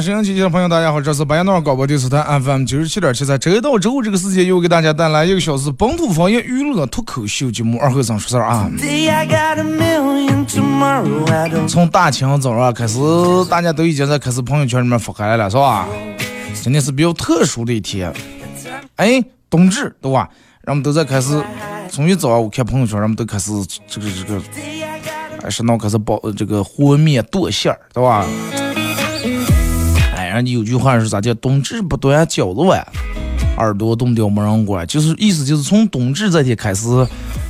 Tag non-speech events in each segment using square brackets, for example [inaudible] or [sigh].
沈阳机前的朋友，大家好，这是白彦淖尔广播电视台 FM 九十七点七，在周一到周五这个时间，又给大家带来一个小时本土方言娱乐脱口秀节目《二后生说事儿》啊。从大清早上开始，大家都已经在开始朋友圈里面发开来了，是吧？今天是比较特殊的一天，哎，冬至，对吧？人们都在开始，从一早上我看朋友圈，人们都开始这个这个，哎，是闹开始包这个和面剁馅儿，对吧？人家，有句话是咋叫？冬至不端饺子碗，耳朵冻掉没人管。就是意思就是从冬至这天开始，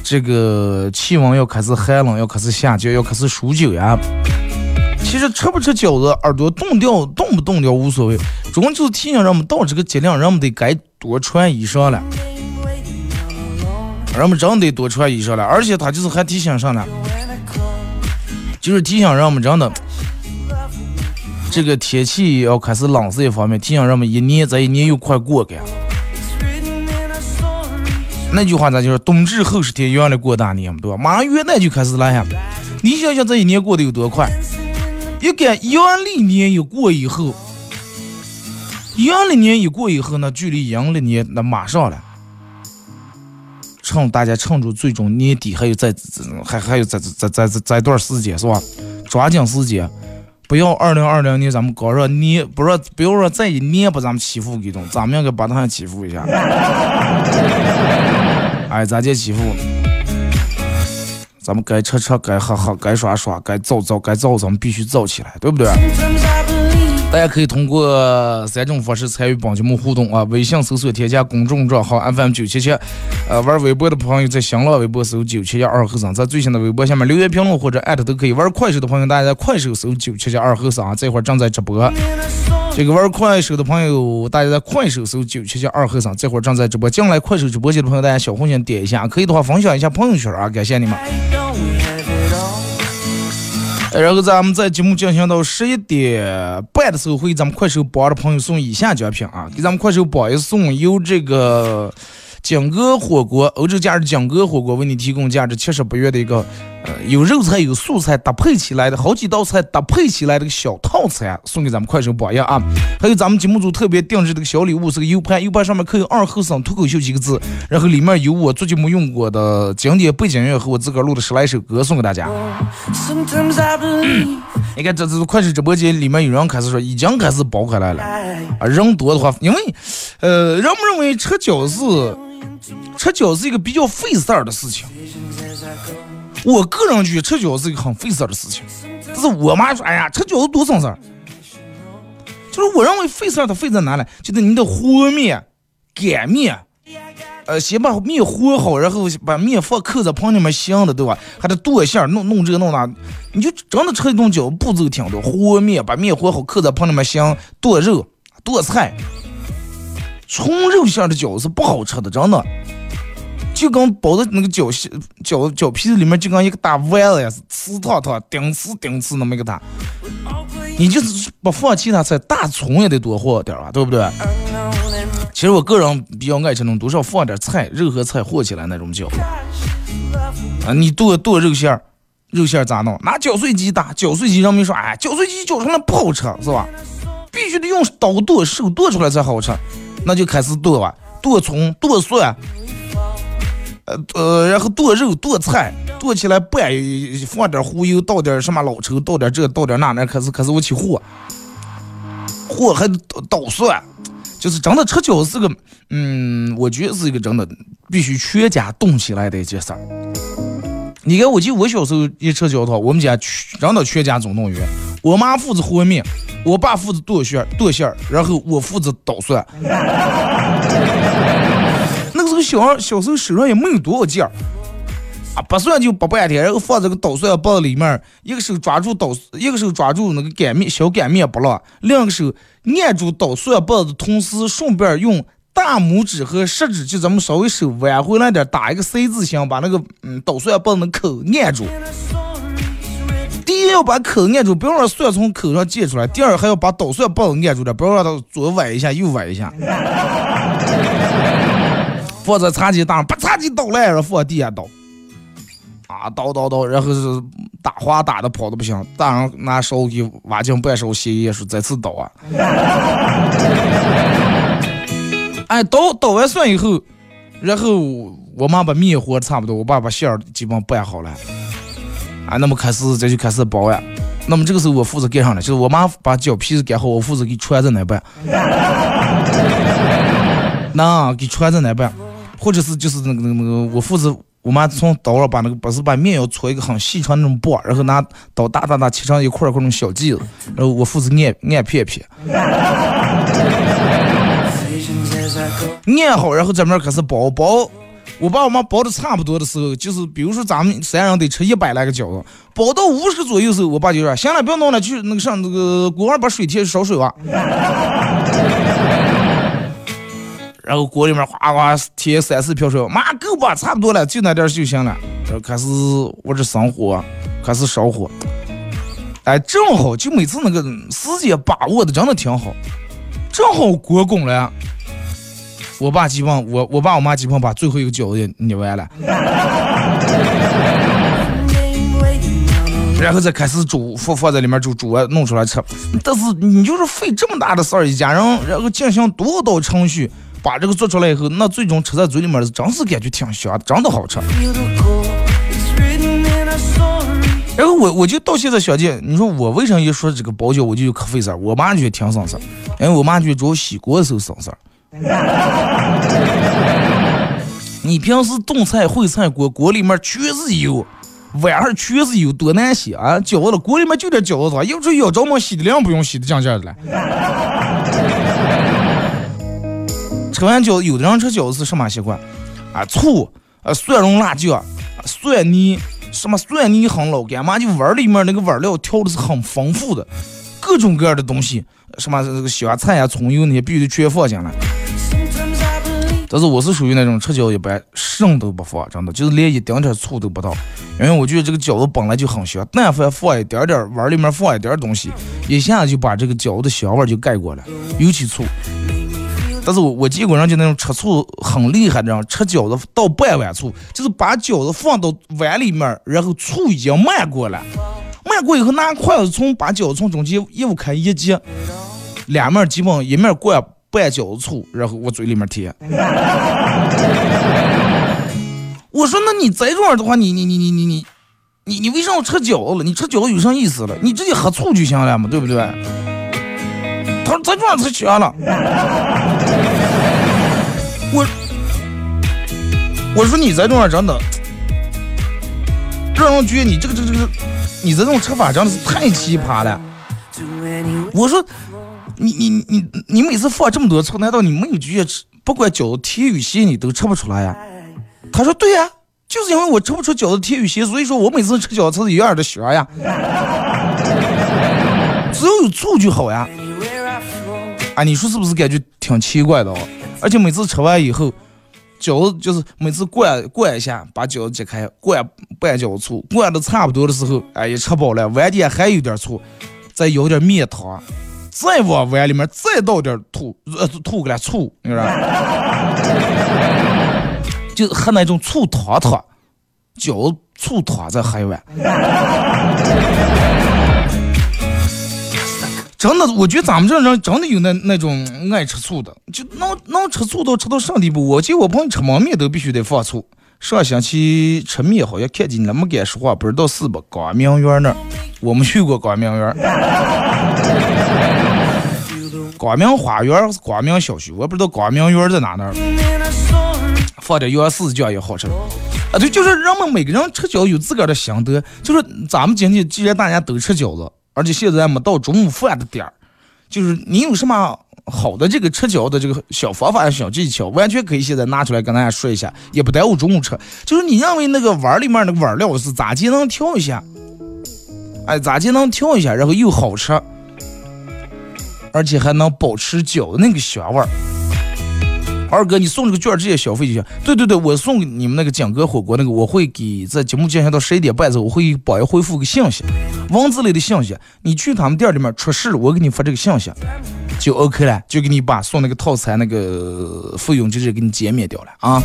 这个气温要开始寒冷，要开始下降，要开始数九呀。其实吃不吃饺子，耳朵冻掉冻不冻掉无所谓，主要就是提醒人们到这个节令，人们得该多穿衣裳了。人们真得多穿衣裳了，而且他就是还提醒上了，就是提醒人们真的。这个天气要开始冷是一方面，提醒人们一年再一年又快过去。那句话咱就是冬至后十天，原来过大年，对吧？马上元旦就开始了呀。你想想这一年过得有多快？一个阳历年一过以后，阳历年一过以后呢，距离阳历年那马上了。趁大家趁住最终年底还有在还还有在在在在在段时间是吧？抓紧时间。不要二零二零年咱们搞说你，不说不要说再一年把咱们欺负给动，咱们应该把他欺负一下。哎，咋接欺负？咱们该吃吃，该喝喝，该耍耍，该造造，该造咱们必须造起来，对不对？大家可以通过三种方式参与帮节目互动啊：微信搜索添加公众账号 FM 九七七，呃，玩微博的朋友在新浪微博搜九七七二后生，在最新的微博下面留言评论或者艾特都可以。玩快手的朋友，大家在快手搜九七七二后生啊，这会儿正在直播。这个玩快手的朋友，大家在快手搜九七七二后生，这会儿正在直播。进来快手直播间的朋友，大家小红心点一下，可以的话分享一下朋友圈啊，感谢你们。然后咱们在节目进行到十一点半的时候，会给咱们快手榜的朋友送以下奖品啊，给咱们快手榜一送由这个景哥火锅欧洲假日景哥火锅为你提供价值七十八元的一个呃有肉菜有素菜搭配起来的好几道菜搭配起来的个小套餐，送给咱们快手榜样啊。还有咱们节目组特别定制的个小礼物是个 U 盘，U 盘上面刻有二后生脱口秀几个字，然后里面有我做节目用过的经典背景音乐和我自个儿录的十来首歌送给大家。你看，这这快手直播间里面有人开始说已经开始爆开来了啊！人多的话，因为呃，人们认为吃饺子，吃饺子是一个比较费事儿的事情。我个人觉得吃饺子是一个很费事的事情。但是我妈说，哎呀，吃饺子多省事儿。就是我认为费事儿，它费在哪里？就是你的和面、擀面。呃，先把面和好，然后把面放扣在盆里面香的，对吧？还得剁馅，弄弄这弄那，你就真的吃一顿饺子步骤挺多。和面，把面和好，扣在盆里面香，剁肉、剁菜。纯肉馅的饺子不好吃的，真的，就跟包的那个饺馅、饺饺皮子里面就跟一个大丸子呀，是瓷烫烫、顶瓷顶瓷那么一个大。你就是不放其他菜，大葱也得多和点啊，对不对？其实我个人比较爱吃那种，多少放点菜，肉和菜和起来那种饺子。啊，你剁剁肉馅儿，肉馅儿咋弄？拿绞碎机打，绞碎机人们说，哎，绞碎机绞出来不好吃，是吧？必须得用刀剁，手剁出来才好吃。那就开始剁吧，剁葱，剁蒜，呃，然后剁肉，剁菜，剁起来拌，放点胡油，倒点什么老抽，倒点这，倒点那，那可是可是我起和，和还捣捣蒜。就是真的吃饺子是个，嗯，我觉得是一个真的必须全家动起来的一件事儿。你看，我记得我小时候一吃饺子，我们家全真的全家总动员。我妈负责和面，我爸负责剁馅剁馅儿，然后我负责捣蒜。[laughs] 那个时候小小时候手上也没有多少劲儿。不算就不半天，然后放这个捣蒜棒里面，一个手抓住捣，一个手抓住那个擀面小擀面不落，另一个手按住捣蒜棒的同时，顺便用大拇指和食指就咱们稍微手弯回来点，打一个 C 字形，把那个嗯捣蒜棒的口按住。第一要把口按住，不要让蒜从口上溅出来；第二还要把捣蒜棒按住点，不要让它左崴一下右崴一下。放在茶几上，把茶几捣烂了，放地下捣。啊，倒倒倒，然后是打花打的跑的不行，大人拿手给挖进半勺血液，说再次倒啊。哎，倒倒完蒜以后，然后我妈把面和差不多，我爸把馅儿基本拌好了。啊，那么开始这就开始包呀。那么这个时候我负责盖上了，就是我妈把饺皮子盖好，我负责给穿在那拌。[laughs] 那给穿在那拌，或者是就是那个那个那个我负责。我妈从刀上把那个不是把面要搓一个很细长那种棒，然后拿刀大大大切成一块块那种小剂子，然后我负责按按片片，按好，然后这边开始包包。我爸我妈包的差不多的时候，就是比如说咱们三人得吃一百来个饺子，包到五十左右时候，我爸就说：“行了，不要弄了，去那个上那个锅上把水添烧水吧。”然后锅里面哗哗添三四瓢水，妈够吧，差不多了，就那点就行了。然后开始我这生火，开始烧火。哎，正好就每次那个时间把握的真的挺好，正好锅拱了。我爸基本我我爸我妈基本把最后一个饺子捏完了，[laughs] 然后再开始煮，放放在里面煮，煮完弄出来吃。但是你就是费这么大的事儿，一家人，然后进行多道程序。把这个做出来以后，那最终吃在嘴里面是，真是感觉挺香，真的好吃。然后我我就到现在想见，你说我为什么一说这个包饺我就有可费事儿？我妈觉得挺省事儿，因为我妈觉得主要洗锅的时候省事儿。[laughs] 你平时炖菜烩菜锅锅里面全是油，碗上全是油，多难洗啊！饺子锅里面就点饺子汤，要不说要着么洗的量不用洗的讲价的了。吃完饺子，有的人吃饺子是什么习惯？啊，醋，啊，蒜蓉辣酱，蒜泥，什么蒜泥很老干嘛？就碗里面那个碗料调的是很丰富的，各种各样的东西，什么这个香菜啊、葱油那些必须全放进来。但是我是属于那种吃饺子一般什么都不放，真的就是连一丁点醋都不倒，因为我觉得这个饺子本来就很香，但凡放一点点碗里面放一点东西，一下就把这个饺子的香味就盖过了，尤其醋。但是我我见过人就那种吃醋很厉害的人，吃饺子倒半碗醋，就是把饺子放到碗里面，然后醋已经漫过了，漫过以后拿筷子从把饺子从中间一开一接，两面基本一面灌半饺子醋，然后我嘴里面贴。[laughs] 我说那你再这样的话，你你你你你你你你为什么吃饺子了？你吃饺子有啥意思了？你直接喝醋就行了嘛，对不对？他说：“这种太香了。”我我说你这种真的让人觉得你这个这个这个，你这种吃法真的是太奇葩了。我说你你你你每次放这么多醋，难道你没有觉得吃不管饺子甜与咸你都吃不出来呀？他说：“对呀，就是因为我吃不出饺子甜与咸，所以说我每次吃饺子是一样的香呀。只要有醋就好呀。”啊，你说是不是感觉挺奇怪的哦？而且每次吃完以后，饺子就是每次灌灌一下，把饺子解开，灌半饺子醋，灌的差不多的时候，哎，也吃饱了，碗底还有点醋，再舀点面汤，再往碗里面再倒点吐呃吐个来醋，你知道 [laughs] 就喝那种醋汤汤，饺子醋汤再喝一碗。真的，我觉得咱们这人真的有那那种爱吃醋的，就能能吃醋到吃到啥地步？我见我朋友吃焖面都必须得放醋。上星期吃面好像看见你了，没敢说话，不知道是不？光明园那儿，我们去过光明园。光明花园是光明小学，我不知道光明园在哪那儿。放点杨柿酱也好吃。啊，对，就是人们每个人吃饺子有自个儿的心得。就是咱们今天既然大家都吃饺子，而且现在还没到中午饭的点儿，就是你有什么好的这个吃饺子这个小方法、小技巧，完全可以现在拿出来跟大家说一下，也不耽误中午吃。就是你认为那个碗里面那个碗料是咋既能调一下？哎，咋既能调一下，然后又好吃，而且还能保持饺子那个香味儿。二哥，你送这个券直接消费就行。对对对，我送你们那个蒋哥火锅那个，我会给在节目进行到十一点半之后，我会帮你回复个信息，文字类的信息。你去他们店里面出事，我给你发这个信息，就 OK 了，就给你把送那个套餐那个费用直接给你减免掉了啊。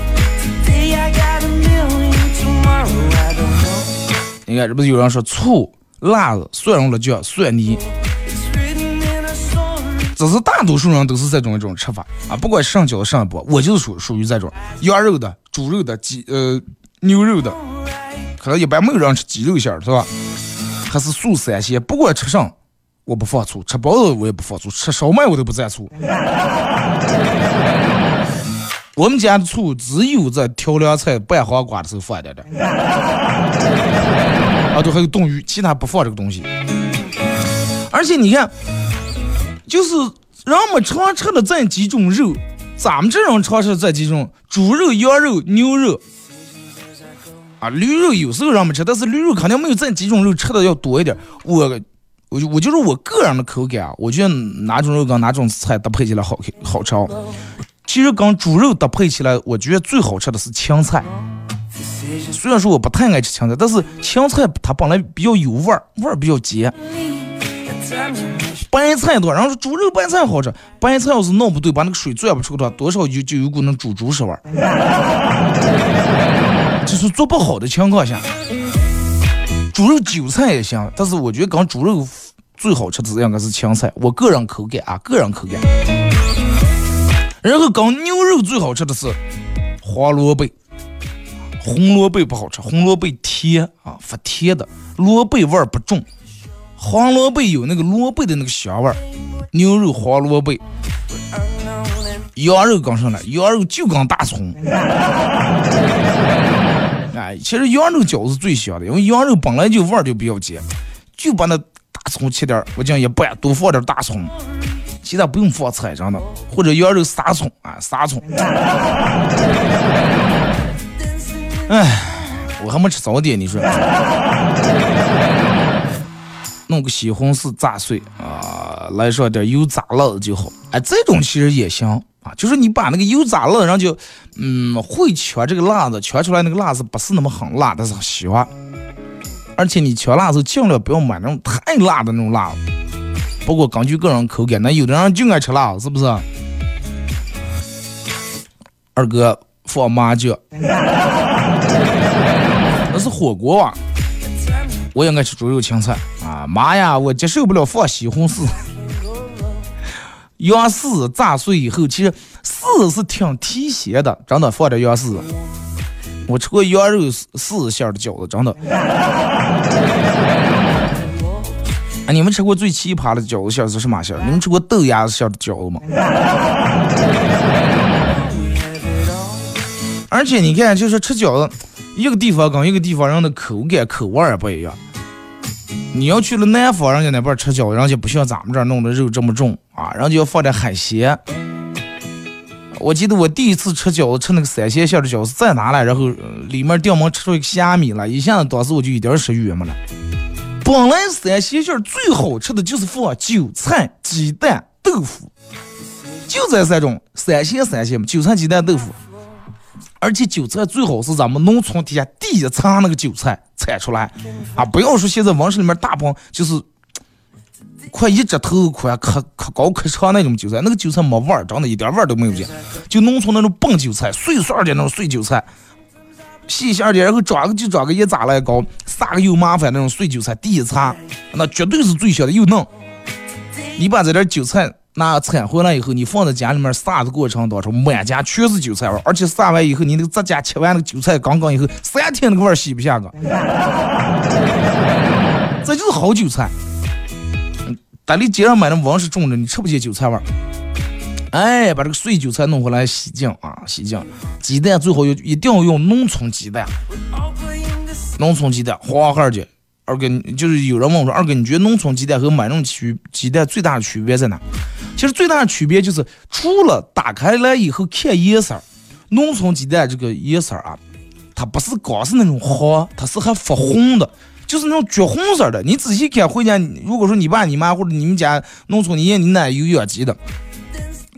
你看，这不是有人说醋、辣子、蒜蓉、辣椒、蒜泥。只是大多数人都是这种一种吃法啊，不管上饺子上不，我就是属属于这种羊肉的、猪肉的、鸡呃牛肉的，可能一般没有人吃鸡肉馅儿是吧？还是素三鲜，不管吃上我不放醋，吃包子我也不放醋，吃烧麦我都不蘸醋。我们家的醋只有在调凉菜拌黄瓜的时候放点点。啊，对，还有冻鱼，其他不放这个东西。而且你看。就是人们常吃的这几种肉，咱们这种常吃这几种猪肉、羊肉、牛肉啊，驴肉有时候人们吃，但是驴肉肯定没有这几种肉吃的要多一点。我，我就我就是我个人的口感啊，我觉得哪种肉跟哪种菜搭配起来好好吃。其实跟猪肉搭配起来，我觉得最好吃的是青菜。虽然说我不太爱吃青菜，但是青菜它本来比较有味儿，味儿比较结。白菜多，然后说猪肉白菜好吃。白菜要是弄不对，把那个水攥不出的话，多少就就有股那猪猪屎味儿。[laughs] 就是做不好的情况下，猪肉韭菜也行，但是我觉得跟猪肉最好吃的应该是青菜，我个人口感啊，个人口感。然后跟牛肉最好吃的是黄萝卜，红萝卜不好吃，红萝卜甜啊，发甜的，萝卜味儿不重。黄萝卜有那个萝卜的那个香味儿，牛肉黄萝卜，羊肉刚上来，羊肉就刚大葱。[laughs] 哎，其实羊肉饺子最香的，因为羊肉本来就味儿就比较结，就把那大葱切点，我讲一半，多放点大葱，其他不用放菜，真的，或者羊肉撒葱啊，撒葱。哎，我还没吃早点，你说。弄个西红柿炸碎啊，来上点油炸辣子就好。哎，这种其实也行啊，就是你把那个油炸了，然后就嗯会切这个辣子，切出来那个辣子不是那么很辣，但是很香。而且你切辣子尽量不要买那种太辣的那种辣子。不过根据个人口感，那有的人就爱吃辣，是不是？二哥放麻酱，那是火锅啊。我也爱吃猪肉青菜妈呀，我接受不了放西红柿。[laughs] 羊柿炸碎以后，其实柿是挺提鲜的，真的放点羊柿。我吃过羊肉柿馅的饺子，真的。[laughs] 啊，你们吃过最奇葩的饺子馅是什么馅？你们吃过豆芽馅的饺子吗？[laughs] 而且你看，就是吃饺子。一个地方跟一个地方人的口感口味也不一样。你要去了南方，人家那边吃饺子，人家不像咱们这儿弄的肉这么重啊，人家要放点海鲜。我记得我第一次吃饺子，吃那个三鲜馅的饺子，在哪来，然后里面掉门吃出一个虾米了，一下子当时我就一点食欲也没了。本来三鲜馅最好吃的就是放韭菜、鸡蛋、豆腐，就这三种三鲜三鲜嘛，韭菜、鸡蛋、豆腐。而且韭菜最好是咱们农村底下第一茬那个韭菜采出来啊！不要说现在温室里面大棚就是 [tsk] 快一指头宽、可可高可长那种韭菜，那个韭菜没味儿，长得一点味儿都没有见。就农村那种笨韭菜，碎碎的那种碎韭菜，细馅的，然后长个就长个一咋来高，撒个又麻烦那种碎韭菜，第一茬那绝对是最小的，又嫩。你把这点韭菜。那铲回来以后，你放在家里面撒的过程当中，满家全是韭菜味儿，而且撒完以后，你那个自家切完那个韭菜刚刚以后，三天那个味儿洗不下个。[laughs] 这就是好韭菜。大理街上买的王是种的，你吃不起韭菜味儿。哎，把这个碎韭菜弄回来洗净啊，洗净。鸡蛋最好要一定要用农村鸡蛋，农村鸡蛋黄孩儿的。二哥，就是有人问我说，二哥，你觉得农村鸡蛋和买那种区鸡蛋最大的区别在哪？其实最大的区别就是，除了打开来以后看颜色，农村鸡蛋这个颜色啊，它不是光是那种黄，它是还发红的，就是那种橘红色的。你仔细看，回家如果说你爸、你妈或者你们家农村你爷你奶有养鸡的，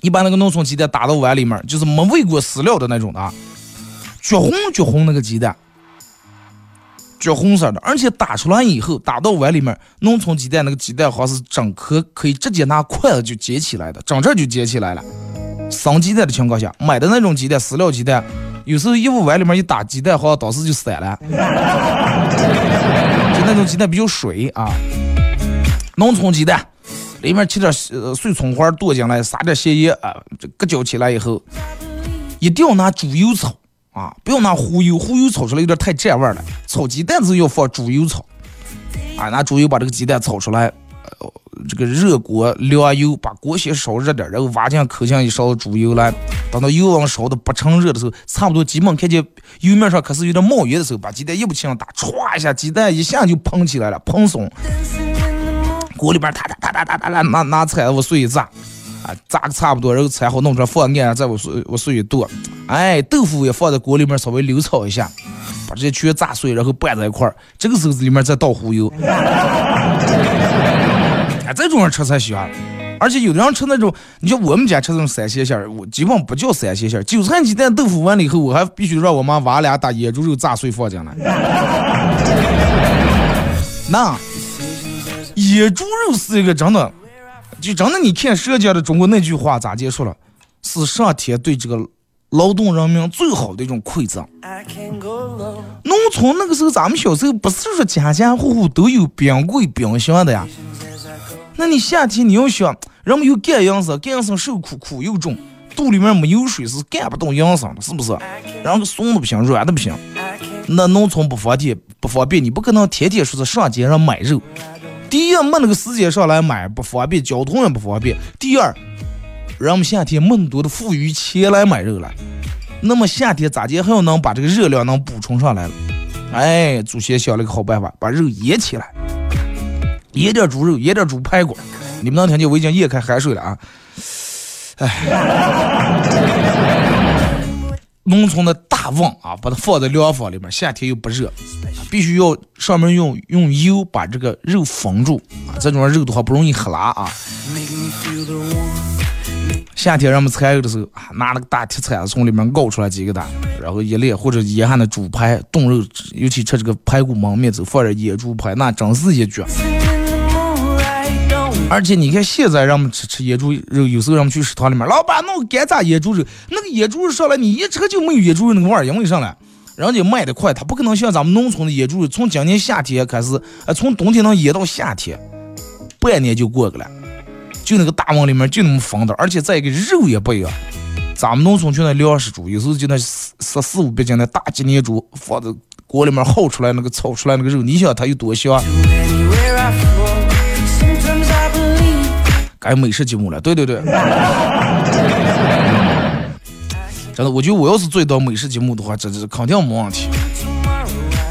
你把那个农村鸡蛋打到碗里面，就是没喂过饲料的那种的，橘红橘红那个鸡蛋。橘红色的，而且打出来以后，打到碗里面，农村鸡蛋那个鸡蛋黄是整颗可以直接拿筷子就接起来的，整这就接起来了。生鸡蛋的情况下，买的那种鸡蛋，饲料鸡蛋，有时候一往碗里面一打，鸡蛋黄当时就散了。就那种鸡蛋比较水啊，农村鸡蛋里面切点碎葱花剁进来，撒点咸盐啊，这搁搅起来以后，一定要拿猪油炒。啊，不要拿糊油，糊油炒出来有点太占味了。炒鸡蛋子要放猪油炒，啊，拿猪油把这个鸡蛋炒出来，这个热锅凉油，把锅先烧热点，然后挖进口进一勺猪油来，等到油温烧的不成热的时候，差不多基本看见油面上开始有点冒烟的时候，把鸡蛋一不轻打，歘一下，鸡蛋一下就蓬起来了，蓬松。锅里边哒哒哒哒哒哒哒，拿拿菜我水一炸。啊，炸个差不多，然后才好弄出来，放盐，再往水往水一剁，哎，豆腐也放在锅里面稍微溜炒一下，把这些全炸碎，然后拌在一块儿。这个时候里面再倒胡油，哎，这种人吃才香。而且有的人吃那种，你像我们家吃那种三鲜馅儿，我基本不叫三鲜馅儿。韭菜鸡蛋豆腐完了以后，我还必须让我妈挖俩打野猪肉炸碎放进来。[laughs] 那野猪肉是一个真的。就真的，你看《舌尖的中国》那句话咋结束了？是上天对这个劳动人民最好的一种馈赠。农村那个时候，咱们小时候不是说家家户户都有冰柜、冰箱的呀？那你夏天你要想，人们又干营生，干营生受苦，苦又重，肚里面没有水是干不动营生的，是不是？然后松的不行，软的不行。那农村不方便，不方便，你不可能天天说是上街上买肉。第一，没那个时间上来买不方便，交通也不方便。第二，人们夏天没那么多的富裕钱来买肉了。那么夏天咋地还要能把这个热量能补充上来了？哎，祖先想了个好办法，把肉腌起来，腌点猪肉，腌点猪排骨。你们能听见我已经咽开海水了啊？哎。农村的大瓮啊，把它放在凉房里面，夏天又不热，必须要上面用用油把这个肉封住啊，这种肉的话不容易黑拉啊。夏天人们采肉的时候啊，拿那个大铁铲子从里面熬出来几个蛋，然后一列或者腌下的猪排冻肉，尤其吃这个排骨焖面，就放点野猪排，那真是一绝。而且你看，现在人们吃吃野猪肉，有时候人们去食堂里面，老板弄干炸野猪肉，那个野猪肉上来，你一吃就没有野猪肉那个味儿，因为啥呢？人家卖的快，他不可能像咱们农村的野猪肉，从今年夏天开始，呃，从冬天能腌到夏天，半年就过去了。就那个大瓮里面就那么放的，而且再一个肉也不一样。咱们农村就那粮食猪，有时候就那十四五百斤的大吉年猪，放在锅里面耗出来那个炒出来那个肉，你想它有多香？哎美食节目了，对对对，真的，我觉得我要是做一道美食节目的话，这这肯定没问题。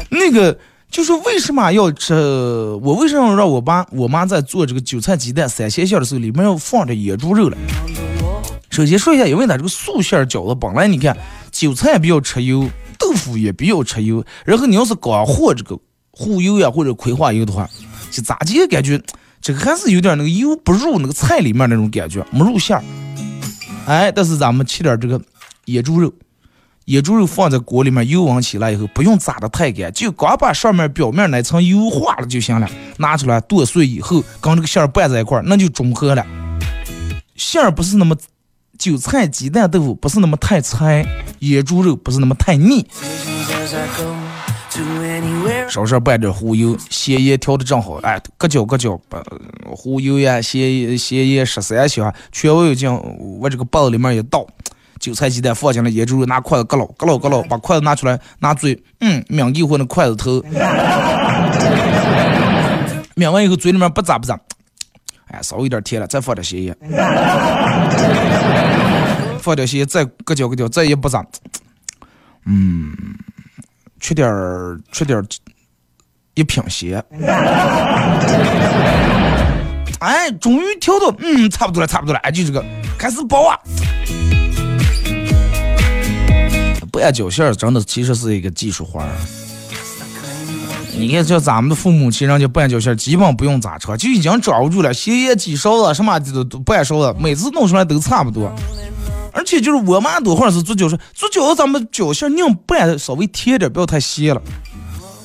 那个就是为什么要吃？我为什么让我爸我妈在做这个韭菜鸡蛋三鲜馅的时候，里面要放着野猪肉了？首先说一下，因为它这个素馅饺子本来你看韭菜比较吃油，豆腐也比较吃油，然后你要是光和这个糊油呀或者葵花油的话，就咋地感觉？这个还是有点那个油不入那个菜里面那种感觉，没入馅儿。哎，但是咱们切点这个野猪肉，野猪肉放在锅里面，油温起来以后，不用炸的太干，就刚把上面表面那层油化了就行了。拿出来剁碎以后，跟这个馅儿拌在一块儿，那就中和了。馅儿不是那么韭菜鸡蛋豆腐不是那么太柴，野猪肉不是那么太腻。稍稍拌点胡油，咸盐调的正好，哎，搁搅搁搅，把胡油呀、咸咸盐十三香，全部进往这个包子里面一倒，韭菜鸡蛋放进来，野猪肉拿筷子搁捞搁捞搁捞，把筷子拿出来，拿嘴，嗯，抿一会那筷子头，抿完以后嘴里面不咋不咋，哎，稍微有点甜了，再放点咸盐，放点咸盐，再搁搅搁搅，再也不咋，嗯，缺点儿缺点儿一品鞋。哎，终于调到，嗯，差不多了，差不多了，哎，就这个，开始包啊。拌饺馅儿真的其实是一个技术活儿。你看，像咱们的父母，其实人家拌饺馅儿基本不用咋扯，就已经抓不住了，鞋也几勺子，什么的都都拌熟了，每次弄出来都差不多。而且就是我妈多会儿是做饺子，做饺子咱们饺馅儿宁拌稍微甜点儿，不要太咸了。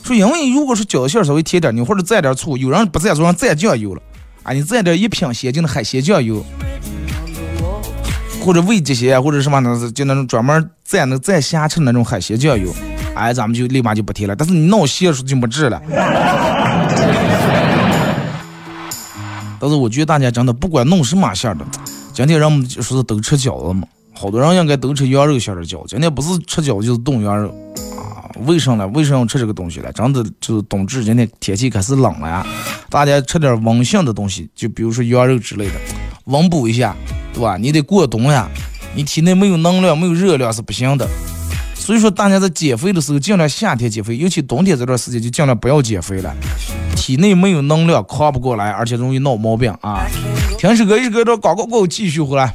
说因为如果是饺子馅儿稍微甜点儿，你或者蘸点醋，有人不蘸醋，让蘸酱油了。啊，你蘸点一瓶鲜净的海鲜酱油，或者味极鲜，或者什么的，就那种专门蘸那蘸虾吃那种海鲜酱油，哎，咱们就立马就不提了。但是你闹咸了就没治了。但是我觉得大家真的不管弄什么馅儿的，今天人们说是都吃饺子嘛，好多人应该都吃羊肉馅的饺子。今天不是吃饺子就是冻羊肉啊。为什么呢？为什么要吃这个东西呢？真的就是冬至，今天天气开始冷了呀，大家吃点温性的东西，就比如说羊肉之类的，温补一下，对吧？你得过冬呀，你体内没有能量、没有热量是不行的。所以说，大家在减肥的时候，尽量夏天减肥，尤其冬天这段时间就尽量不要减肥了，体内没有能量，扛不过来，而且容易闹毛病啊。听首歌，一首歌，这广告过后继续回来。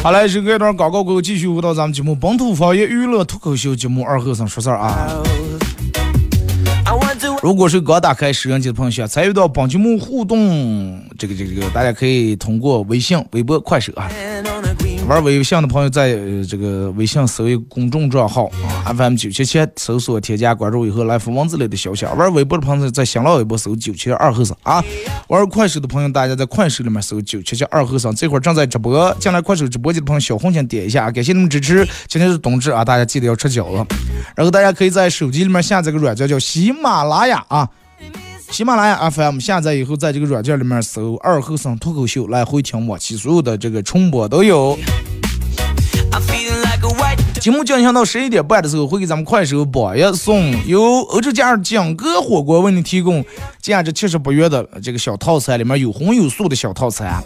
好嘞，是这段广告过后，继续回到咱们节目《本土方言娱乐脱口秀》节目二和尚说事儿啊。如果是刚打开收音机的朋友，想参与到本节目互动，这个这个这个，大家可以通过微信、微博、快手啊。玩微信的朋友在这个微信搜一个公众账号啊，FM 九七七，搜索添加关注以后来发文字类的消息。玩微博的朋友在新浪微博搜九七二和尚啊。玩快手的朋友，大家在快手里面搜九七七二和尚，这会儿正在直播。进来快手直播间的朋友，小红心点一下，感谢你们支持。今天是冬至啊，大家记得要吃饺子。然后大家可以在手机里面下载个软件叫喜马拉雅啊。喜马拉雅 FM 下载以后，在这个软件里面搜“二后生脱口秀”来回听我其所有的这个重播都有。节目进行到十一点半的时候，会给咱们快手榜一送由欧洲家蒋哥火锅为你提供价值七十八元的这个小套餐，里面有荤有素的小套餐。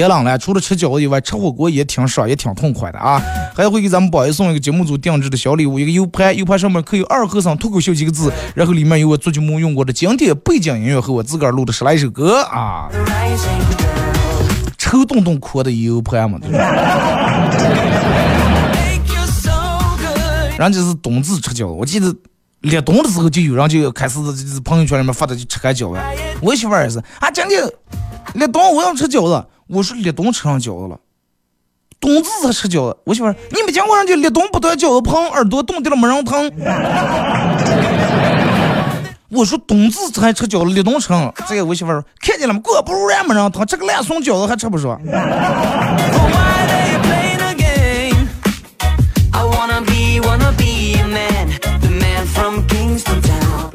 天冷了，除了吃饺子以外，吃火锅也挺爽，也挺痛快的啊！还会给咱们宝爷送一个节目组定制的小礼物，一个 U 盘，U 盘上面刻有“二和尚脱口秀”几个字，然后里面有我做节目用过的经典背景音乐和我自个儿录的十来首歌啊！抽动动哭的 U 盘嘛，人家是冬至吃饺子，我记得立冬的时候就有人就开始朋友圈里面发的就吃开饺子，我媳妇儿也是啊，今天立冬我要吃饺子。我说立冬吃上饺子了，冬至才吃饺子。我媳妇儿，你没见过人家立冬不端饺子碰耳朵冻掉了没人疼。[laughs] 我说冬至才吃饺子，立冬吃。这个我媳妇儿看见了吗？锅不如人没人疼，这个烂怂饺子还吃不上。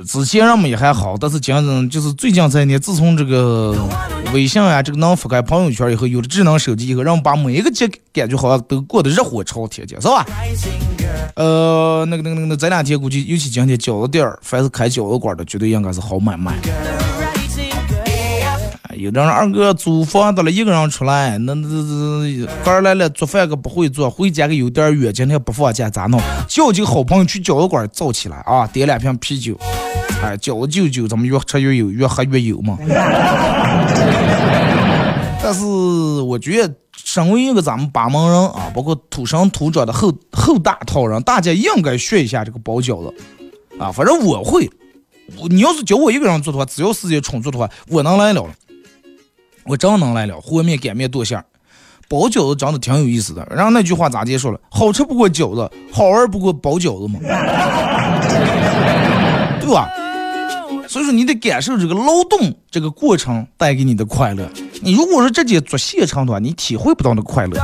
之前人们也还好，但是今日就是最近这一年，自从这个微信啊，这个能覆盖朋友圈以后，有了智能手机以后，让我们把每一个节感觉好像都过得热火朝天的，是吧？呃，那个那个那个，这两天估计，尤其今天饺子店儿，凡是开饺子馆的，绝对应该是好买卖。有的人二哥租房子了一个人出来，那那那哥儿来了做饭个不会做，回家个有点远，今天不放假咋弄？叫几个好朋友去饺子馆造起来啊，点两瓶啤酒，[laughs] 哎，饺子就酒，咱们越吃越有，越喝越有嘛。[laughs] 但是我觉得，身为一个咱们巴门人啊，包括土生土长的后后大套人，大家应该学一下这个包饺子啊。反正我会，你要是叫我一个人做的话，只要时间充足的话，我能来了。我真能来了，和面、擀面、剁馅，包饺子真的挺有意思的。然后那句话咋结束了？好吃不过饺子，好玩不过包饺子嘛，[laughs] 对吧？所以说你得感受这个劳动这个过程带给你的快乐。你如果说直接做现成的话，你体会不到那快乐。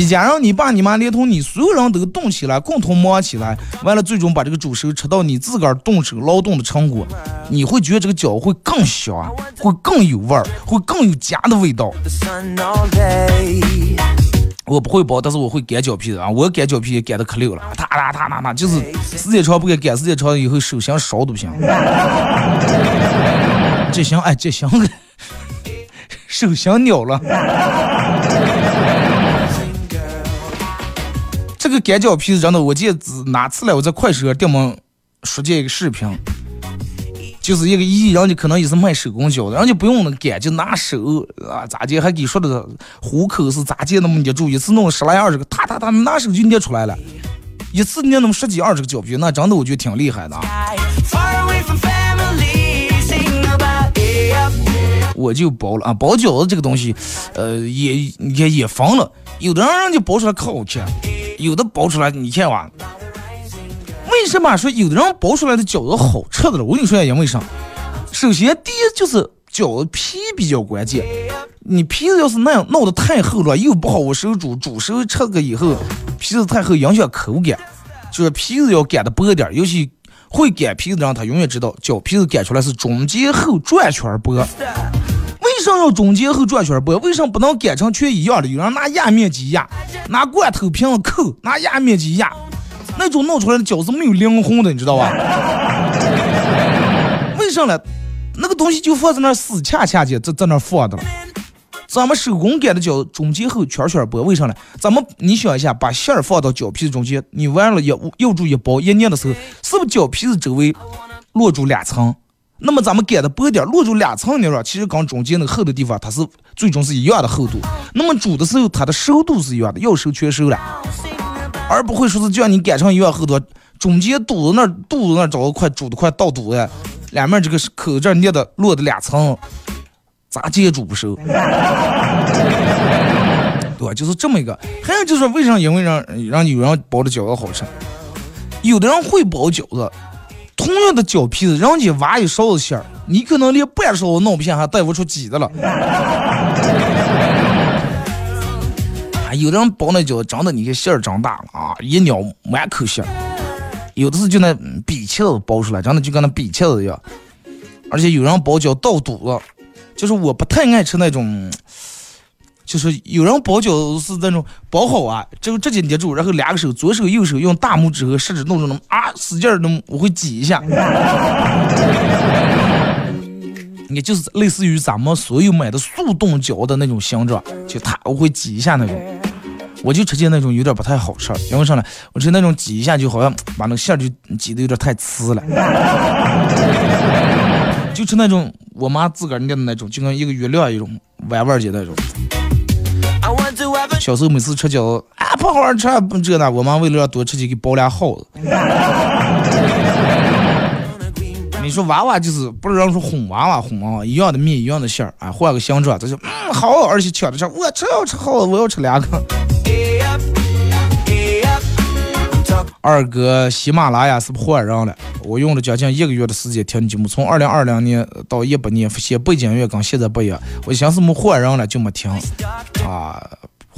一家人，你爸你妈连同你所有人都动起来，共同忙起来，完了最终把这个主食吃到你自个儿动手劳动的成果，你会觉得这个脚会更香，会更有味儿，会更有家的味道。我不会包，但是我会擀饺皮啊！我擀饺皮也擀的可溜了，哒哒哒哒哒，就是时间长不给擀，时间长以后手心烧都不行。这行哎，这行，[laughs] 手心鸟了。这个擀饺皮子真的，我记得哪次来我在快手上电门刷见一个视频，就是一个姨，人家可能也是卖手工饺子，人家不用那擀，就拿手啊，咋的还给说的虎口是咋的那么捏住，一次弄十来二十个，哒哒哒，拿手就捏出来了，一次捏那么十几二十个饺皮，那真的我觉得挺厉害的。我就包了啊，包饺子这个东西，呃，也也也分了，有的人人家包出来可好吃。有的包出来，你看哇，为什么说有的人包出来的饺子好吃的了？我跟你说一下，因为啥？首先，第一就是饺子皮比较关键。你皮子要是那样弄得太厚了，又不好我手煮，煮熟吃个以后，皮子太厚影响口感。就是皮子要擀的薄点，尤其会擀皮子的人，他永远知道饺皮子擀出来是中间厚，转圈薄。为什么要中间厚转圈儿薄？为什么不能擀成全一样的？有人拿压面机压，拿罐头瓶扣，拿压面机压，那种弄出来的饺子没有灵魂的，你知道吧？[laughs] 为什么？那个东西就放在那死恰恰的在在那放的了。咱们手工擀的饺子中间厚，圈圈薄，为啥呢？咱们你想一下，把馅儿放到饺皮子中间，你完了要又住一包一捏的时候，是不是饺皮子周围落住两层？那么咱们擀的薄点，落住两层那其实跟中间那个厚的地方，它是最终是一样的厚度。那么煮的时候，它的熟度是一样的，要熟全熟了，而不会说是叫你擀成一样厚度，中间肚子那肚子那找个快煮的快到肚子，两面这个口这捏的落的两层，咋煎煮不熟？[laughs] 对吧？就是这么一个。还有就是为啥？因为让让有人包的饺子好吃，有的人会包饺子。同样的饺皮子，人家挖一勺子馅儿，你可能连半勺子弄不下，还带不出几的了。[laughs] 啊，有的人包那饺子，真的你看馅儿长大了啊，一咬满口馅儿。有的是就那比切子包出来，长得就跟那比切子一样。而且有人包饺倒肚子，就是我不太爱吃那种。就是有人包饺子是那种包好啊，就直接捏住，然后两个手，左手右手用大拇指和食指弄成那么啊，使劲儿弄，我会挤一下。[laughs] 你就是类似于咱们所有买的速冻饺的那种形状，就它我会挤一下那种。我就吃见那种有点不太好吃，因为啥呢？我吃那种挤一下就好像把那个馅就挤得有点太呲了。[laughs] 就吃那种我妈自个儿捏的那种，就跟一个月亮一种弯弯的那种。小时候每次吃饺子啊，不好吃，不这那，我妈为了让多吃几，给包俩耗子。[laughs] 你说娃娃就是不是让说哄娃娃哄啊，一样的面一样的馅儿啊，换个形状，这就嗯好，而且抢着吃，我吃要吃耗子，我要吃两个。二哥，喜马拉雅是不是换人了？我用了将近一个月的时间听你节目，从二零二零年到一八年，现背景音乐跟现在不一样。我寻思没换人了就没听啊，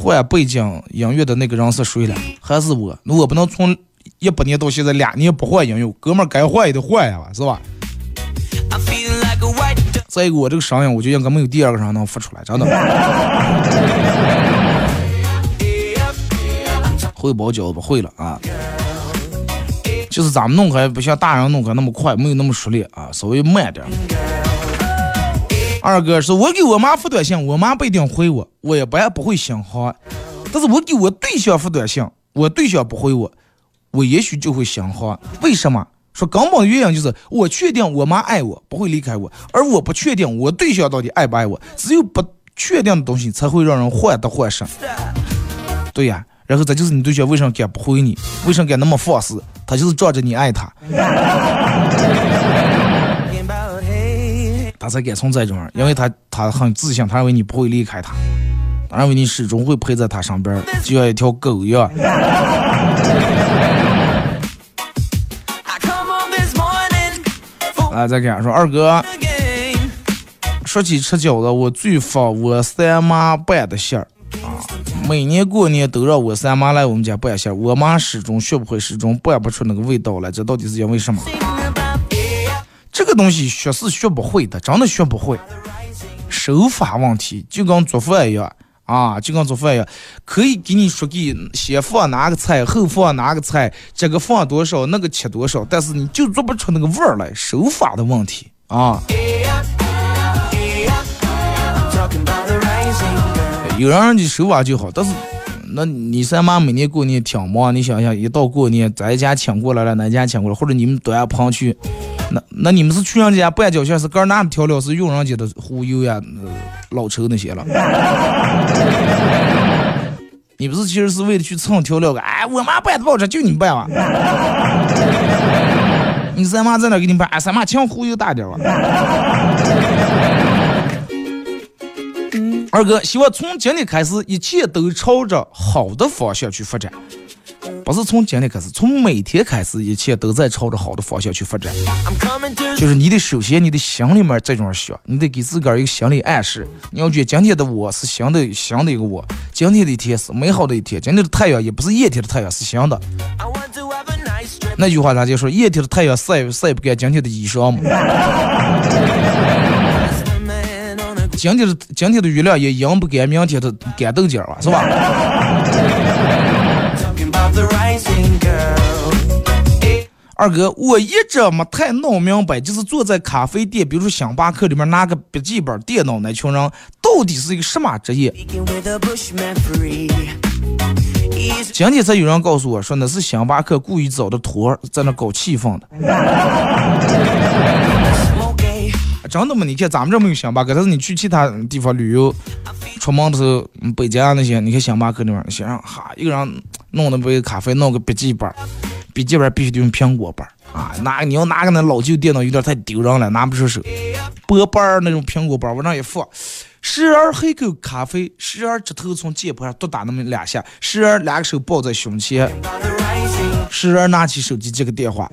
换背景音乐的那个人是谁了？还是我？那我不能从一八年到现在两年不换音乐，哥们儿该换也得换呀，是吧？再一个，我这个声音，我就应该没有第二个人能发出来，真的。会包饺子不会了啊，就是咱们弄开不像大人弄开那么快，没有那么熟练啊，稍微慢点。二哥是我给我妈发短信，我妈不一定回我，我也不爱不会想哈。但是我给我对象发短信，我对象不回我，我也许就会想哈。为什么？说根本原因就是我确定我妈爱我，不会离开我，而我不确定我对象到底爱不爱我。只有不确定的东西才会让人患得患失。对呀，然后这就是你对象为什么敢不回你，为什么敢那么放肆？他就是仗着你爱他，他才敢从这种，因为他他很自信，他认为你不会离开他，他认为你始终会陪在他身边，[laughs] 就像一条狗一样。[laughs] 啊，再给俺说，二哥，说起吃饺子，我最烦我三妈拌的馅儿啊，每年过年都让我三妈来我们家拌馅儿，我妈始终学不会，始终拌不出那个味道来，这到底是因为什么？这个东西学是学不会的，真的学不会，手法问题，就跟做饭一样。啊，就跟做饭一样，可以给你说给先放哪个菜，后放哪个菜，这个放多少，那个切多少，但是你就做不出那个味儿来，手法的问题啊。有人的手法就好，但是那你三妈每年过年挺忙，你想想，一到过年咱家请过来了，哪家请过来，或者你们端盘去，那那你们是去人家拌饺馅是搁哪调料是用人家的忽悠呀？老抽那些了，[laughs] 你不是其实是为了去蹭调料？哎，我妈拌的不好吃，就你拌吧。[laughs] 你三妈在那给你拌，哎，三妈强忽悠大点吧。二哥，希望从今天开始，一切都朝着好的方向去发展。不是从今天开始，从每天开始，一切都在朝着好的方向去发展。就是你得首先，你的心里面这种想，你得给自个儿一个心理暗示。你要觉得今天的我是新的，新的一个我，今天的一天是美好的一天。今天的太阳也不是夜天的太阳，是新的。那句话咱就说？夜天的太阳晒晒不干今天的衣裳嘛。今天的今天的月亮也阴不干明天的干豆角啊，是吧？二哥，我一直没太弄明白，就是坐在咖啡店，比如说星巴克里面拿个笔记本电脑那群人，到底是一个什么职业？今天才有人告诉我说，那是星巴克故意找的托，在那搞气氛的。真的吗？你看咱们这没有星巴克，但是你去其他地方旅游，出门的时候，北京啊那些，你看星巴克那边，先让哈一个人弄那杯咖啡，弄个笔记本，笔记本必须得用苹果本啊，拿你要拿个那老旧电脑有点太丢人了，拿不出手。薄板那种苹果本往上一放，时而喝口咖啡，时而指头从键盘上多打那么两下，时而两个手抱在胸前，时而拿起手机接个电话。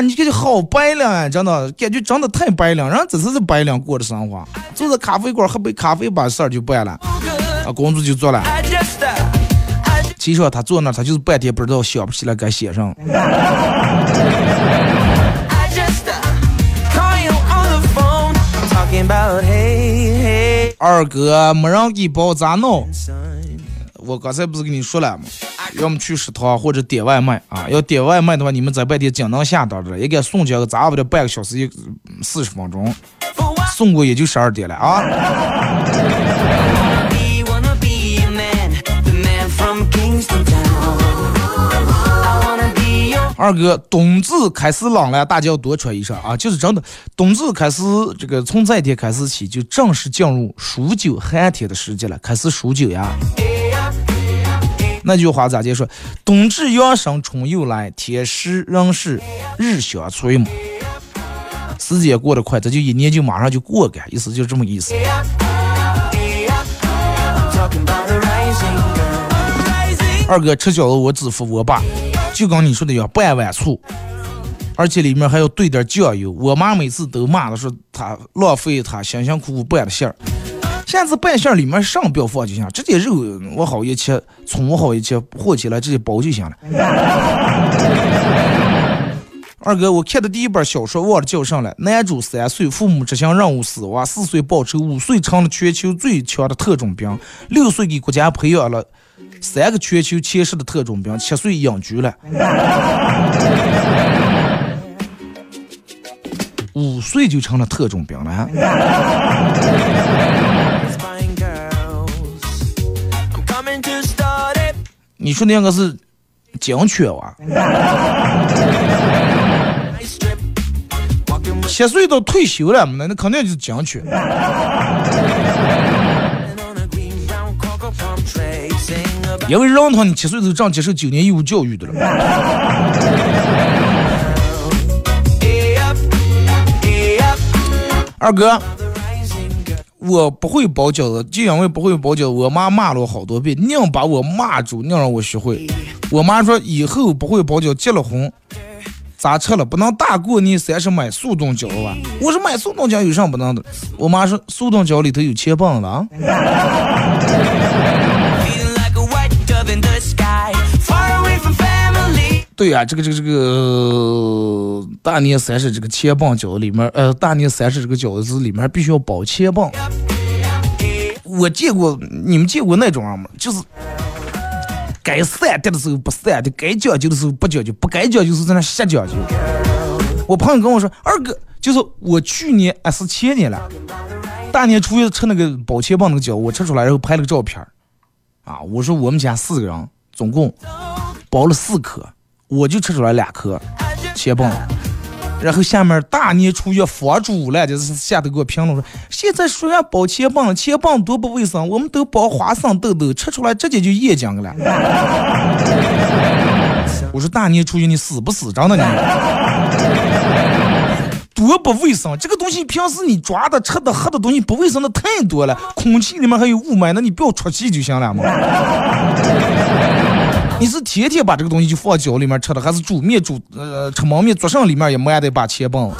你感觉好白领啊！真的，感觉真的太白领，人这次是白领过的生活，坐在咖啡馆喝杯咖啡，把事儿就办了，啊，工作就做了。其实他坐那，他就是半天不知道想不起来该写上。二哥，没人给包咋弄？我刚才不是跟你说了吗？要么去食堂或者点外卖啊。要点外卖的话，你们在外地经能下单的，也给送交个咋不得半个小时一四十分钟，送过也就十二点了啊。二哥，冬至开始冷了，大家要多穿衣裳啊！就是真的，冬至开始，这个从这一天开始起，就正式进入数九寒天的时节了，开始数九呀。那句话咋解说？冬至阳生春又来，天时人事日相催嘛。时间过得快，这就一年就马上就过干，意思就这么意思。二哥吃饺子我只服我爸，就跟你说的一样，半碗醋，而且里面还要兑点酱油。我妈每次都骂的说他浪费他辛辛苦苦拌的馅儿。下次拌馅里面上不要放就行，直接肉我好一切，葱我好一切，和起来直接包就行了。二哥，我看的第一本小说忘了叫上了。男主三岁，父母执行任务死亡；四岁报仇，五岁成了全球最强的特种兵，六岁给国家培养了三个全球前十的特种兵，七岁隐居了。五岁就成了特种兵了。你说那个是警犬哇？[laughs] 七岁都退休了，那那肯定就是警犬。因为让他你七岁都正接受九年义务教育的了。二哥，我不会包饺子，就因为不会包饺子，我妈骂了我好多遍，硬把我骂住，硬让我学会。我妈说以后不会包饺，结了婚咋吃了？不能大过年三十买速冻饺子吧？我说买速冻饺有啥不能的？我妈说速冻饺里头有切棒了啊。对呀，这个这个这个大年三十这个切棒饺子里面，呃，大年三十这个饺子里面必须要包切棒。我见过，你们见过那种吗？就是该散的的时候不散的，该讲究的时候不讲究，不该讲究是在那瞎讲究。我朋友跟我说，二哥，就是我去年啊是前年了，大年初一吃那个包切棒那个饺，我吃出来然后拍了个照片啊，我说我们家四个人总共包了四颗。我就吃出来两颗切棒，然后下面大年初一佛主了，就是下头给我评论说，现在说要包切棒，切棒多不卫生，我们都包花生豆豆，吃出来直接就咽浆了。[laughs] 我说大年初一你死不死？真的你，多不卫生！这个东西平时你抓的、吃的、喝的东西不卫生的太多了，空气里面还有雾霾，那你不要出气就行了嘛。你是天天把这个东西就放饺里面吃的，还是煮面煮呃吃焖面做上里面也没得把切棒？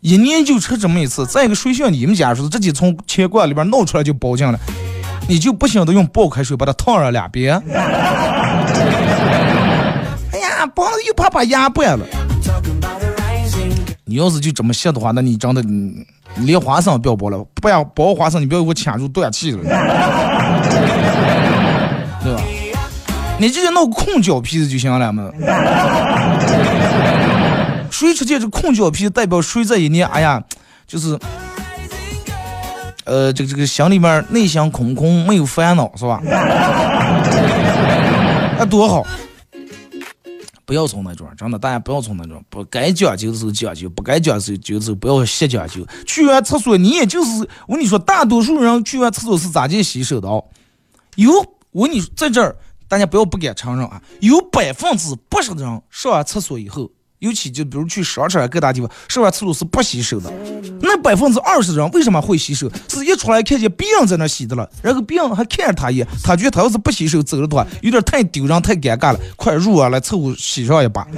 一年就吃这么一次。再一个，谁像你们家似的，直接从钱罐里边弄出来就包进了，你就不晓得用爆开水把它烫上两遍？[laughs] 哎呀，包了又怕把牙掰了。你要是就这么想的话，那你真的连花生不要包了，不要包花生，你不要给我牵住断气了，你直接弄个空脚皮子就行了嘛。谁吃见这空脚皮代表谁这一年，哎呀，就是，呃，这个这个心里面内心空空，没有烦恼，是吧？[laughs] 那多好！不要从那种，真的，大家不要从那种，不该讲究的时候讲究，不该讲究的时候不要瞎讲究。去完厕所，你也就是我跟你说，大多数人去完厕所是咋进洗手的啊？有，我跟你说，在这儿。大家不要不敢承认啊！有百分之八十的人上完厕所以后，尤其就比如去商场啊各大地方上完厕所是不洗手的。那百分之二十的人为什么会洗手？是一出来看见别人在那洗的了，然后别人还看着他一眼，他觉得他要是不洗手走了的话，有点太丢人、太尴尬了。快入啊，来凑合洗上一把。[laughs]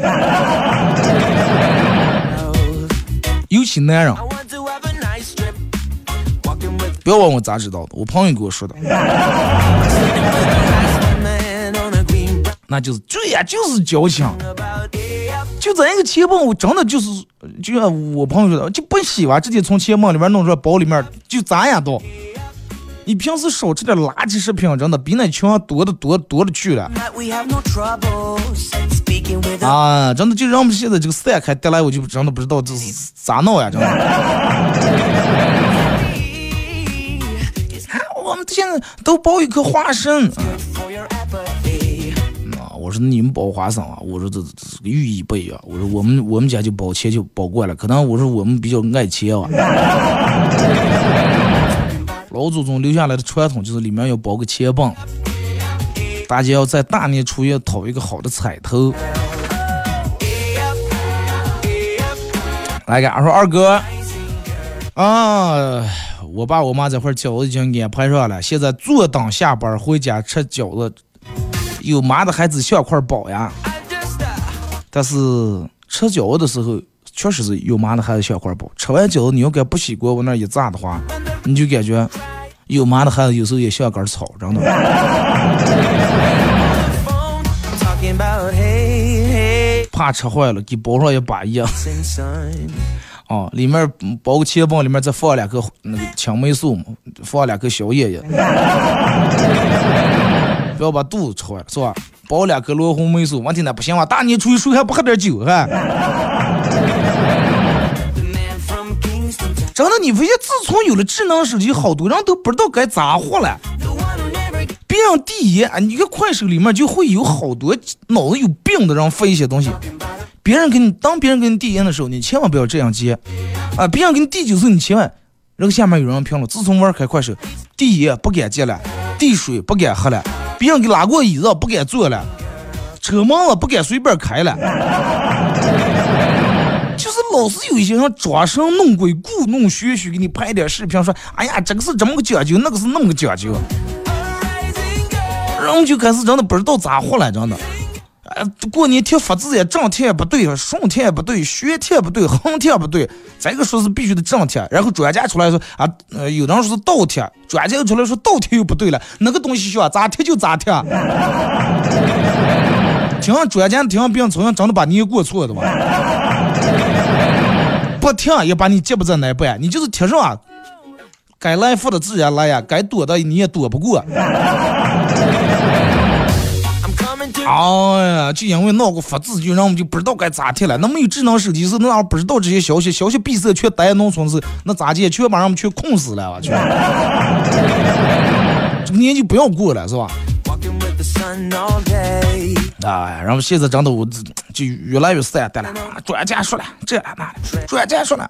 尤其男人，不要问我咋知道的，我朋友给我说的。那就是对呀，就是矫情。就这一个钱包，我真的就是，就像我朋友说的，就不喜欢直接从钱包里面弄出来，包里面就咋样都。你平时少吃点垃圾食品，真的比那穷多的多多了去了。啊，真的就让我们现在这个散开带来，我就真的不知道这是咋闹呀，真的。[laughs] 我们现在都包一颗花生。我说你们包花生啊？我说这这个寓意不一样。我说我们我们家就包钱就包惯了，可能我说我们比较爱钱啊。[laughs] 老祖宗留下来的传统就是里面要包个钱棒，大家要在大年初一讨一个好的彩头。来个，俺说二哥啊，我爸我妈这会儿饺子已经安排上了，现在坐等下班回家吃饺子。有妈的孩子像块宝呀。但是吃饺子的时候，确实是有妈的孩子像块宝。吃完饺子，你要敢不洗锅往那一炸的话，你就感觉有妈的孩子有时候也像根草，真的。怕吃坏了，给包上一把盐。sunshine. 啊，[laughs] 里面嗯包个切棒，里面再放两颗那个青霉素嘛，放两颗小叶叶，不要把肚子吃坏了，是吧？包两颗罗红霉素，问题呢不行啊，大年初一谁还不喝点酒哈？真的，你发现自从有了智能手机，好多人都不知道该咋活了。别人第一，啊，你看快手里面就会有好多脑子有病的人发一些东西。别人给你当别人给你递烟的时候，你千万不要这样接啊！别人给你递酒的时候，你千万，然后下面有人评论：自从玩开快手，地也不敢接了，地水不敢喝了，别人给拉过椅子不敢坐了，车门子不敢随便开了。就是老是有一些人装神弄鬼、故弄玄虚，给你拍点视频，说：“哎呀，这个是这么个讲究，那个是那么个讲究。” rising girl. 然后就开始真的不知道咋活了，真的。呃，过年贴福字也正贴不对，顺贴不对，虚贴不对，横贴不对，再个说是必须得正贴，然后专家出来说啊，呃，有的人说是倒贴，专家出来说倒贴又不对了，那个东西需要咋贴就咋贴。听专家，听上别人从真的把你过错的吧？不听也把你接不在那半，你就是贴上，该来福的自然来呀，该躲的你也躲不过。哎呀，就因为闹个法字，就让我们就不知道该咋贴了。那没有智能手机是那样不知道这些消息，消息闭塞全待农村是那咋接？全把人们全困死了，我 [laughs] 去！这个年就不要过了，是吧.哎，然后现在真的我就越来越散淡了。啊专家说了这了那了，专家说了。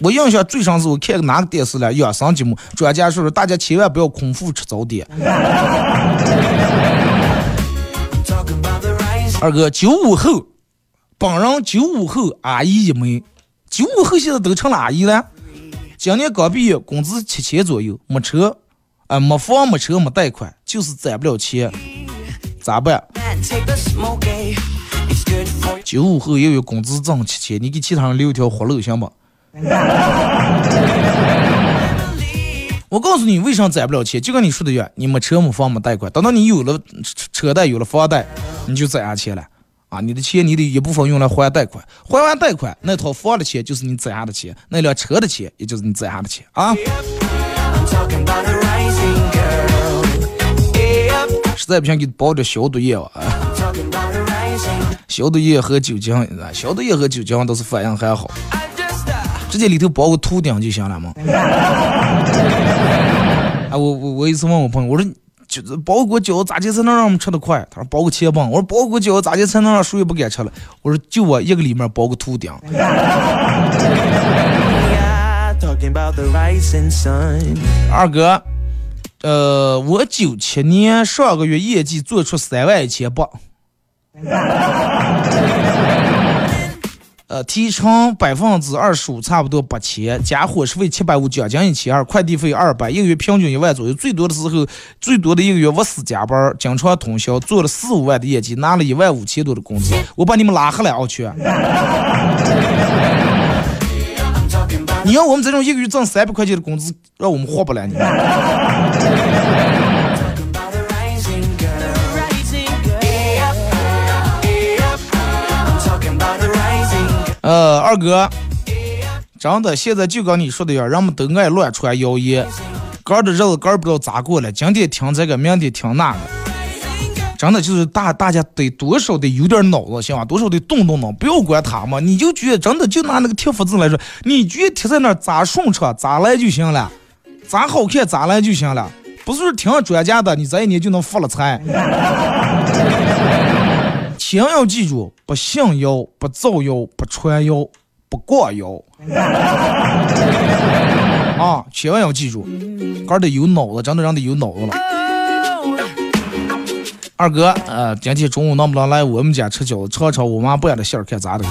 我印象最深是我看个哪个电视了养生节目，专家说了大家千万不要空腹吃早点。二哥，九五后，本人九五后阿姨一枚，九五后现在都成了阿姨了。今年刚毕业，工资七千左右，没车，啊、没房没车没贷款，就是攒不了钱，咋办？九五后也有工资挣七千，你给其他人留条活路行不？我告诉你，为啥攒不了钱？就跟你说的一样，你没车没房没贷款，等到你有了车贷有了房贷，你就攒下钱了啊！你的钱你得一部分用来还贷款，还完贷款，那套房的钱就是你攒下的钱，那辆车的钱也就是你攒下的钱啊！实在不行给你包点消毒液啊！消毒液和酒精，消毒液和酒精都是反应还好，直接里头包个秃顶就行了嘛。啊，我我我一次问我朋友，我说就是包个饺子咋地才能让我们吃得快？他说包个切棒。我说包个饺子咋地才能让谁也不敢吃了？我说就我一个里面包个秃顶。yeah, talking about the rising sun. 二哥，呃，我九七年上个月业绩做出三万一千八，呃，提成百分之二十五，差不多八千，加伙食费七百五，奖金一千二，快递费二百，一个月平均一万左右。最多的时候，最多的一个月我死加班，经常通宵，做了四五万的业绩，拿了一万五千多的工资。[laughs] 我把你们拉黑了，我去 [laughs] 你要我们这种一个月挣三百块钱的工资，让我们活不了你。呃，二哥，真的，现在就跟你说的一样，人们都爱乱传谣言，哥的日子哥不知道咋过了，今天听这个，明天听那个，真的就是大大家得多少得有点脑子，行吧？多少得动动脑，不要管他嘛。你就觉得真的就拿那个贴福字来说，你觉得贴在那咋顺畅咋来就行了，咋好看咋来就行了，不是听专家的，你这一年就能发了财。千万要记住，不信谣，不造谣，不传谣，不挂谣。啊，千万要记住，哥得有脑子，真的让得有脑子了。二哥，呃，今天中午能不能来我们家吃饺子，尝尝我妈拌的馅儿，看咋的.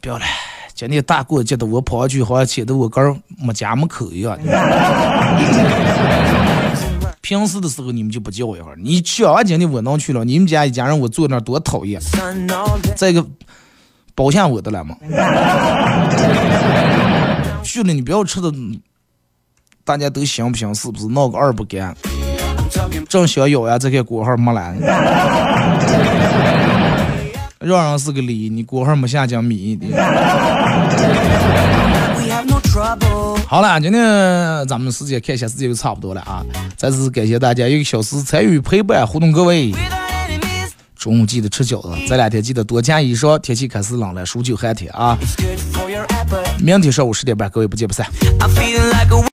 不要了，今天大过节的，我跑上去好像显得我哥儿没家没口一样。平时的时候你们就不叫我一会儿，你去完今天我能去了，你们家一家人我坐那多讨厌。再一个，包下我的了吗？[laughs] 去了你不要吃的，大家都行不行？是不是闹个二不干？正想咬呀，这个锅号没来，[laughs] 让人是个礼，你锅号没下降米的。好了，今天咱们时间看一下时间就差不多了啊！再次感谢大家一个小时参与陪伴互动，各位。中午记得吃饺子，这两天记得多加衣裳，天气开始冷了，数九寒天啊！明天上午十点半，各位不见不散。